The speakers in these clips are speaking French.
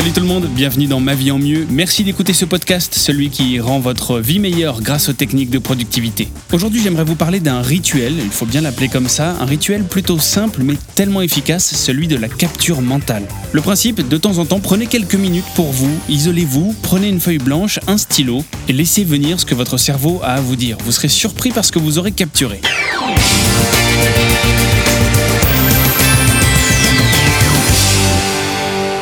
Salut tout le monde, bienvenue dans Ma vie en mieux. Merci d'écouter ce podcast, celui qui rend votre vie meilleure grâce aux techniques de productivité. Aujourd'hui, j'aimerais vous parler d'un rituel, il faut bien l'appeler comme ça, un rituel plutôt simple mais tellement efficace, celui de la capture mentale. Le principe, de temps en temps, prenez quelques minutes pour vous, isolez-vous, prenez une feuille blanche, un stylo et laissez venir ce que votre cerveau a à vous dire. Vous serez surpris par ce que vous aurez capturé.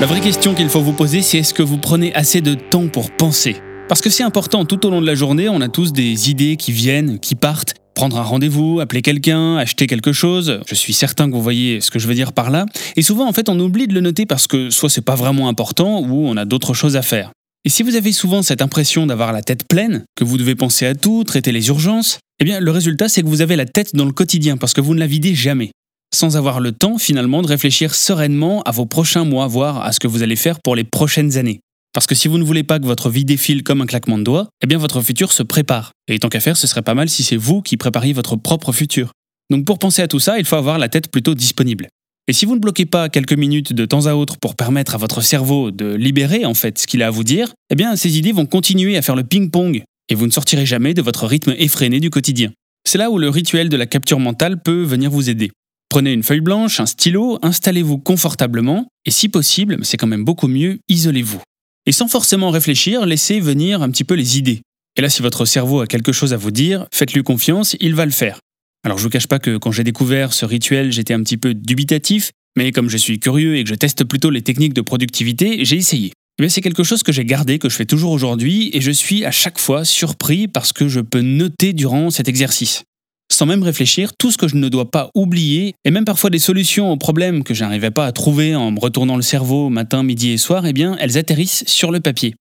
La vraie question qu'il faut vous poser, c'est est-ce que vous prenez assez de temps pour penser? Parce que c'est important, tout au long de la journée, on a tous des idées qui viennent, qui partent. Prendre un rendez-vous, appeler quelqu'un, acheter quelque chose. Je suis certain que vous voyez ce que je veux dire par là. Et souvent, en fait, on oublie de le noter parce que soit c'est pas vraiment important ou on a d'autres choses à faire. Et si vous avez souvent cette impression d'avoir la tête pleine, que vous devez penser à tout, traiter les urgences, eh bien le résultat c'est que vous avez la tête dans le quotidien parce que vous ne la videz jamais sans avoir le temps finalement de réfléchir sereinement à vos prochains mois, voire à ce que vous allez faire pour les prochaines années. Parce que si vous ne voulez pas que votre vie défile comme un claquement de doigts, eh bien votre futur se prépare. Et tant qu'à faire, ce serait pas mal si c'est vous qui prépariez votre propre futur. Donc pour penser à tout ça, il faut avoir la tête plutôt disponible. Et si vous ne bloquez pas quelques minutes de temps à autre pour permettre à votre cerveau de libérer en fait ce qu'il a à vous dire, eh bien ces idées vont continuer à faire le ping-pong et vous ne sortirez jamais de votre rythme effréné du quotidien. C'est là où le rituel de la capture mentale peut venir vous aider. Prenez une feuille blanche, un stylo, installez-vous confortablement, et si possible, c'est quand même beaucoup mieux, isolez-vous. Et sans forcément réfléchir, laissez venir un petit peu les idées. Et là, si votre cerveau a quelque chose à vous dire, faites-lui confiance, il va le faire. Alors je vous cache pas que quand j'ai découvert ce rituel, j'étais un petit peu dubitatif, mais comme je suis curieux et que je teste plutôt les techniques de productivité, j'ai essayé. Mais c'est quelque chose que j'ai gardé, que je fais toujours aujourd'hui, et je suis à chaque fois surpris parce que je peux noter durant cet exercice sans même réfléchir, tout ce que je ne dois pas oublier, et même parfois des solutions aux problèmes que je n'arrivais pas à trouver en me retournant le cerveau matin, midi et soir, eh bien, elles atterrissent sur le papier.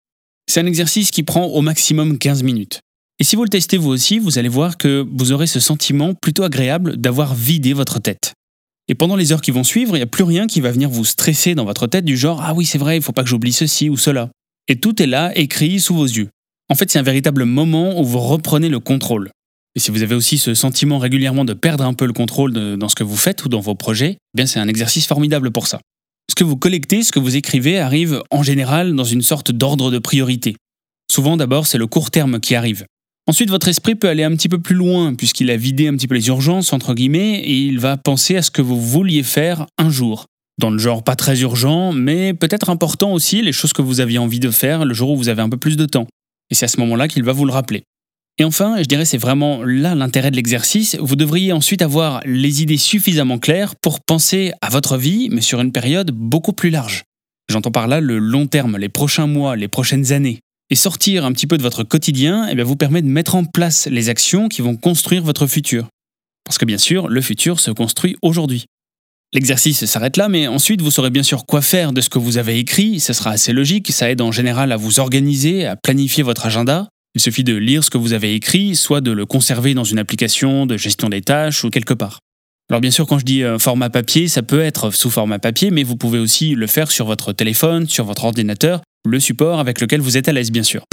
C'est un exercice qui prend au maximum 15 minutes. Et si vous le testez vous aussi, vous allez voir que vous aurez ce sentiment plutôt agréable d'avoir vidé votre tête. Et pendant les heures qui vont suivre, il n'y a plus rien qui va venir vous stresser dans votre tête du genre Ah oui, c'est vrai, il ne faut pas que j'oublie ceci ou cela. Et tout est là, écrit sous vos yeux. En fait, c'est un véritable moment où vous reprenez le contrôle. Et si vous avez aussi ce sentiment régulièrement de perdre un peu le contrôle dans ce que vous faites ou dans vos projets, eh c'est un exercice formidable pour ça. Ce que vous collectez, ce que vous écrivez arrive en général dans une sorte d'ordre de priorité. Souvent d'abord c'est le court terme qui arrive. Ensuite votre esprit peut aller un petit peu plus loin puisqu'il a vidé un petit peu les urgences entre guillemets et il va penser à ce que vous vouliez faire un jour. Dans le genre pas très urgent, mais peut-être important aussi les choses que vous aviez envie de faire le jour où vous avez un peu plus de temps. Et c'est à ce moment-là qu'il va vous le rappeler. Et enfin, je dirais c'est vraiment là l'intérêt de l'exercice, vous devriez ensuite avoir les idées suffisamment claires pour penser à votre vie, mais sur une période beaucoup plus large. J'entends par là le long terme, les prochains mois, les prochaines années. Et sortir un petit peu de votre quotidien eh vous permet de mettre en place les actions qui vont construire votre futur. Parce que bien sûr, le futur se construit aujourd'hui. L'exercice s'arrête là, mais ensuite vous saurez bien sûr quoi faire de ce que vous avez écrit, ce sera assez logique, ça aide en général à vous organiser, à planifier votre agenda, il suffit de lire ce que vous avez écrit, soit de le conserver dans une application de gestion des tâches ou quelque part. Alors bien sûr, quand je dis euh, format papier, ça peut être sous format papier, mais vous pouvez aussi le faire sur votre téléphone, sur votre ordinateur, le support avec lequel vous êtes à l'aise bien sûr.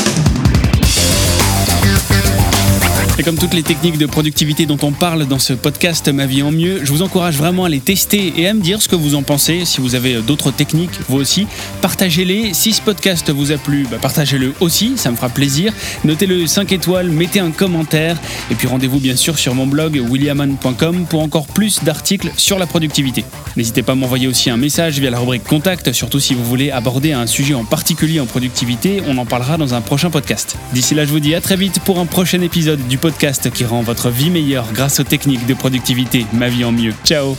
Et comme toutes les techniques de productivité dont on parle dans ce podcast Ma vie en mieux, je vous encourage vraiment à les tester et à me dire ce que vous en pensez. Si vous avez d'autres techniques, vous aussi, partagez-les. Si ce podcast vous a plu, bah, partagez-le aussi, ça me fera plaisir. Notez-le 5 étoiles, mettez un commentaire. Et puis rendez-vous bien sûr sur mon blog williaman.com pour encore plus d'articles sur la productivité. N'hésitez pas à m'envoyer aussi un message via la rubrique Contact, surtout si vous voulez aborder un sujet en particulier en productivité. On en parlera dans un prochain podcast. D'ici là, je vous dis à très vite pour un prochain épisode du podcast qui rend votre vie meilleure grâce aux techniques de productivité. Ma vie en mieux. Ciao